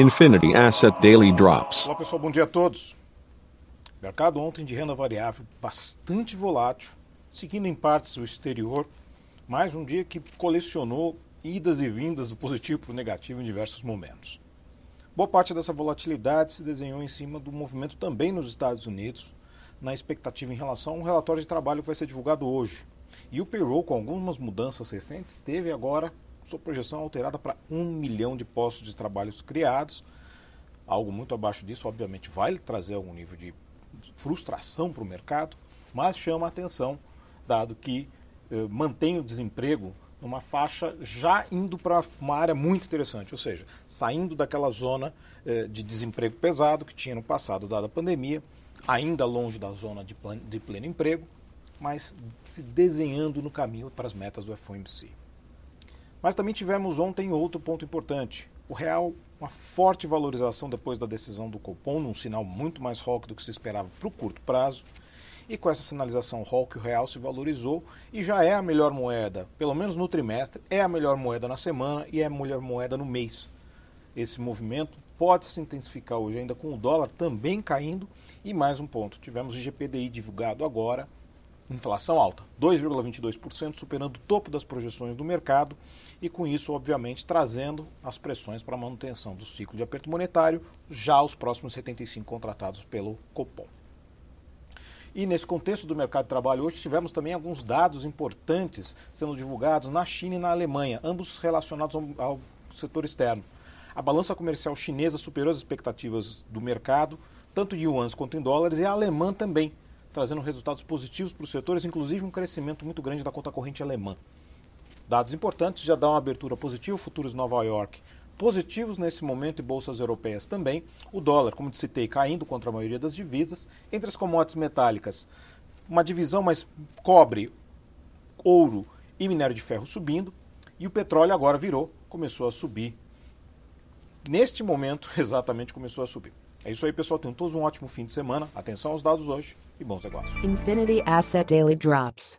Infinity Asset Daily Drops. Olá pessoal, bom dia a todos. Mercado ontem de renda variável bastante volátil, seguindo em partes o exterior. Mais um dia que colecionou idas e vindas do positivo para o negativo em diversos momentos. Boa parte dessa volatilidade se desenhou em cima do movimento também nos Estados Unidos, na expectativa em relação a um relatório de trabalho que vai ser divulgado hoje. E o payroll, com algumas mudanças recentes, teve agora sua projeção alterada para um milhão de postos de trabalho criados. Algo muito abaixo disso, obviamente, vai trazer algum nível de frustração para o mercado, mas chama a atenção, dado que eh, mantém o desemprego numa faixa já indo para uma área muito interessante, ou seja, saindo daquela zona eh, de desemprego pesado que tinha no passado, dada a pandemia, ainda longe da zona de, plan de pleno emprego, mas se desenhando no caminho para as metas do FOMC. Mas também tivemos ontem outro ponto importante. O real, uma forte valorização depois da decisão do Copom, num sinal muito mais rock do que se esperava para o curto prazo. E com essa sinalização rock, o real se valorizou e já é a melhor moeda, pelo menos no trimestre, é a melhor moeda na semana e é a melhor moeda no mês. Esse movimento pode se intensificar hoje ainda com o dólar também caindo. E mais um ponto, tivemos o GPDI divulgado agora, inflação alta, 2,22%, superando o topo das projeções do mercado e com isso, obviamente, trazendo as pressões para a manutenção do ciclo de aperto monetário, já os próximos 75 contratados pelo Copom. E nesse contexto do mercado de trabalho hoje tivemos também alguns dados importantes sendo divulgados na China e na Alemanha, ambos relacionados ao, setor externo. A balança comercial chinesa superou as expectativas do mercado, tanto em yuans quanto em dólares, e a alemã também, trazendo resultados positivos para os setores, inclusive um crescimento muito grande da conta corrente alemã. Dados importantes já dão uma abertura positiva, futuros Nova York positivos nesse momento e bolsas europeias também. O dólar, como citei, caindo contra a maioria das divisas. Entre as commodities metálicas, uma divisão mais cobre, ouro e minério de ferro subindo. E o petróleo agora virou, começou a subir. Neste momento, exatamente começou a subir. É isso aí, pessoal. Tenham todos um ótimo fim de semana. Atenção aos dados hoje e bons negócios. Infinity Asset Daily Drops.